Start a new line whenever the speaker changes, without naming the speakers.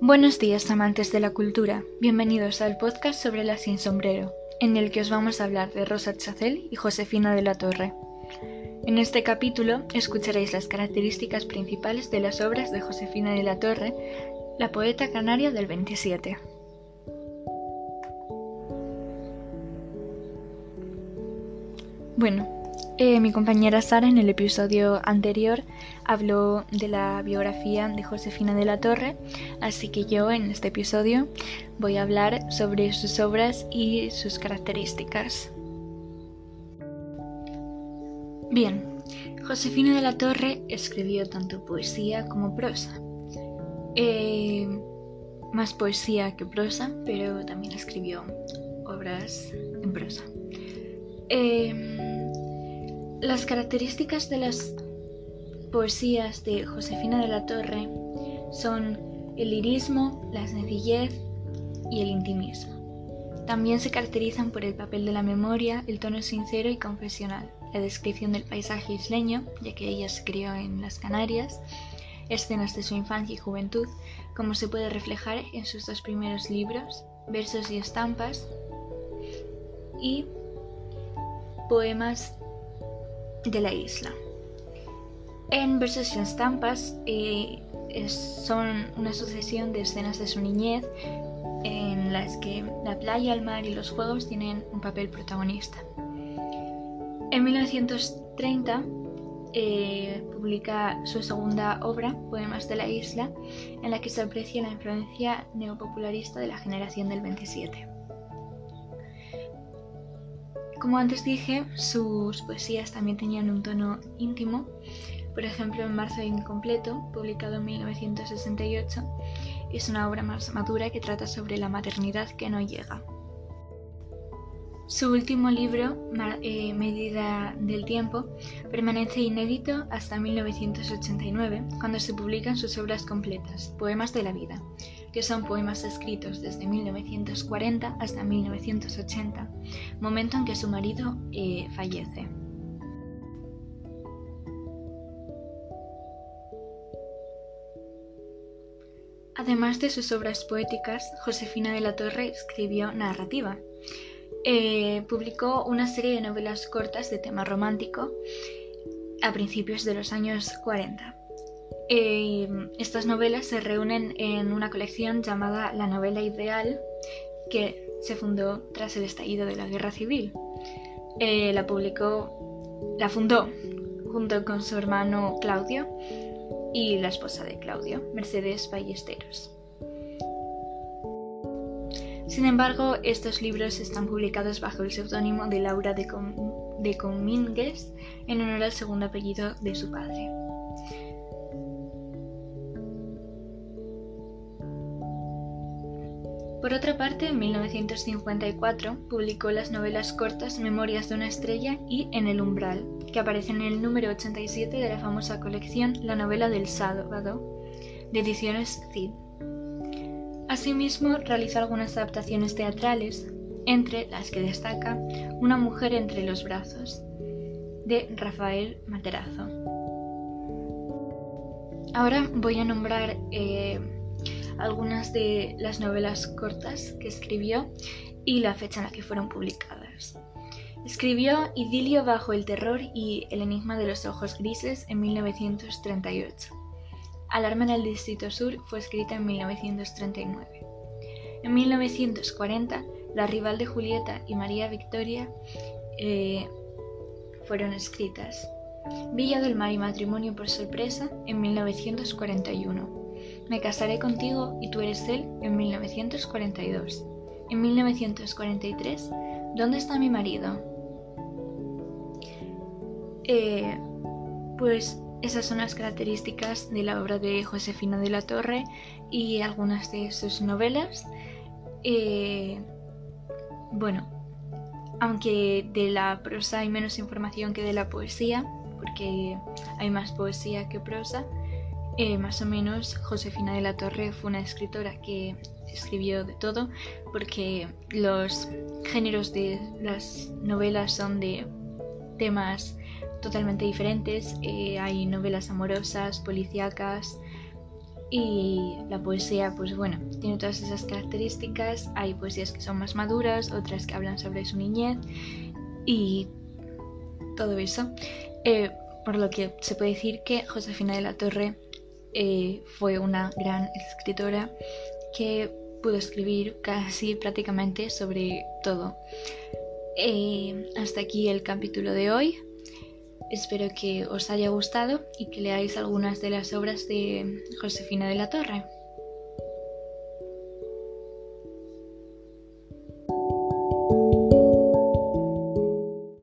Buenos días amantes de la cultura, bienvenidos al podcast sobre la Sin Sombrero, en el que os vamos a hablar de Rosa Chacel y Josefina de la Torre. En este capítulo escucharéis las características principales de las obras de Josefina de la Torre, la poeta canaria del 27. Bueno, eh, mi compañera Sara en el episodio anterior habló de la biografía de Josefina de la Torre, así que yo en este episodio voy a hablar sobre sus obras y sus características. Bien, Josefina de la Torre escribió tanto poesía como prosa. Eh, más poesía que prosa, pero también escribió obras en prosa. Eh, las características de las poesías de Josefina de la Torre son el lirismo, la sencillez y el intimismo. También se caracterizan por el papel de la memoria, el tono sincero y confesional, la descripción del paisaje isleño, ya que ella se crió en las Canarias, escenas de su infancia y juventud, como se puede reflejar en sus dos primeros libros, versos y estampas, y poemas de la isla. En Versos y Estampas eh, son una sucesión de escenas de su niñez en las que la playa, el mar y los juegos tienen un papel protagonista. En 1930 eh, publica su segunda obra, Poemas de la Isla, en la que se aprecia la influencia neopopularista de la generación del 27. Como antes dije, sus poesías también tenían un tono íntimo. Por ejemplo, en Marzo Incompleto, publicado en 1968, es una obra más madura que trata sobre la maternidad que no llega. Su último libro, eh, Medida del Tiempo, permanece inédito hasta 1989, cuando se publican sus obras completas, Poemas de la Vida, que son poemas escritos desde 1940 hasta 1980, momento en que su marido eh, fallece. Además de sus obras poéticas, Josefina de la Torre escribió narrativa. Eh, publicó una serie de novelas cortas de tema romántico a principios de los años 40. Eh, estas novelas se reúnen en una colección llamada La novela ideal, que se fundó tras el estallido de la Guerra Civil. Eh, la publicó, la fundó junto con su hermano Claudio y la esposa de Claudio, Mercedes Ballesteros. Sin embargo, estos libros están publicados bajo el seudónimo de Laura de, de Comínguez en honor al segundo apellido de su padre. Por otra parte, en 1954 publicó las novelas cortas Memorias de una estrella y En el umbral, que aparecen en el número 87 de la famosa colección La novela del sábado, de ediciones Cid. Asimismo, realizó algunas adaptaciones teatrales, entre las que destaca Una mujer entre los brazos, de Rafael Materazo. Ahora voy a nombrar eh, algunas de las novelas cortas que escribió y la fecha en la que fueron publicadas. Escribió Idilio bajo el terror y El enigma de los ojos grises en 1938. Alarma en el Distrito Sur fue escrita en 1939. En 1940, La rival de Julieta y María Victoria eh, fueron escritas. Villa del Mar y Matrimonio por sorpresa en 1941. Me casaré contigo y tú eres él en 1942. En 1943, ¿dónde está mi marido? Eh, pues esas son las características de la obra de Josefina de la Torre y algunas de sus novelas. Eh, bueno, aunque de la prosa hay menos información que de la poesía, porque hay más poesía que prosa, eh, más o menos, Josefina de la Torre fue una escritora que escribió de todo, porque los géneros de las novelas son de temas totalmente diferentes. Eh, hay novelas amorosas, policíacas, Y la poesía, pues bueno, tiene todas esas características. Hay poesías que son más maduras, otras que hablan sobre su niñez y todo eso. Eh, por lo que se puede decir que Josefina de la Torre eh, fue una gran escritora que pudo escribir casi prácticamente sobre todo. Eh, hasta aquí el capítulo de hoy. Espero que os haya gustado y que leáis algunas de las obras de Josefina de la Torre.